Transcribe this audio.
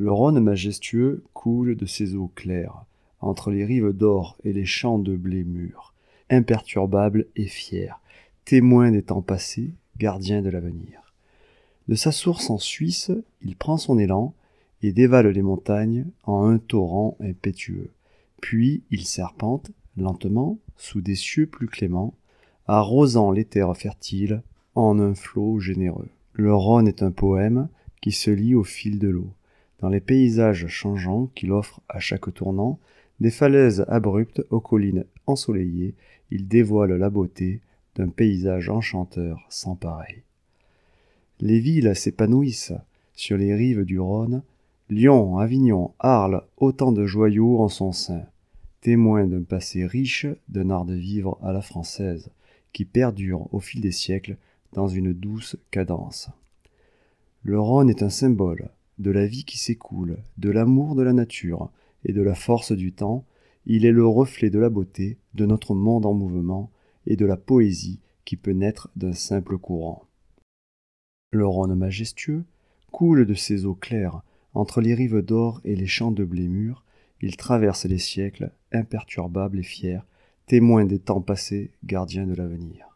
Le Rhône majestueux coule de ses eaux claires, entre les rives d'or et les champs de blé mûr, imperturbable et fier, témoin des temps passés, gardien de l'avenir. De sa source en Suisse, il prend son élan et dévale les montagnes en un torrent impétueux. Puis il serpente, lentement, sous des cieux plus cléments, arrosant les terres fertiles en un flot généreux. Le Rhône est un poème qui se lit au fil de l'eau, dans les paysages changeants qu'il offre à chaque tournant, des falaises abruptes aux collines ensoleillées, il dévoile la beauté d'un paysage enchanteur sans pareil. Les villes s'épanouissent sur les rives du Rhône, Lyon, Avignon, Arles, autant de joyaux en son sein, témoins d'un passé riche, d'un art de vivre à la française, qui perdure au fil des siècles dans une douce cadence. Le Rhône est un symbole de la vie qui s'écoule, de l'amour de la nature et de la force du temps, il est le reflet de la beauté de notre monde en mouvement et de la poésie qui peut naître d'un simple courant. Le Rhône majestueux coule de ses eaux claires entre les rives d'or et les champs de blé mûr, il traverse les siècles, imperturbable et fier, témoin des temps passés, gardien de l'avenir.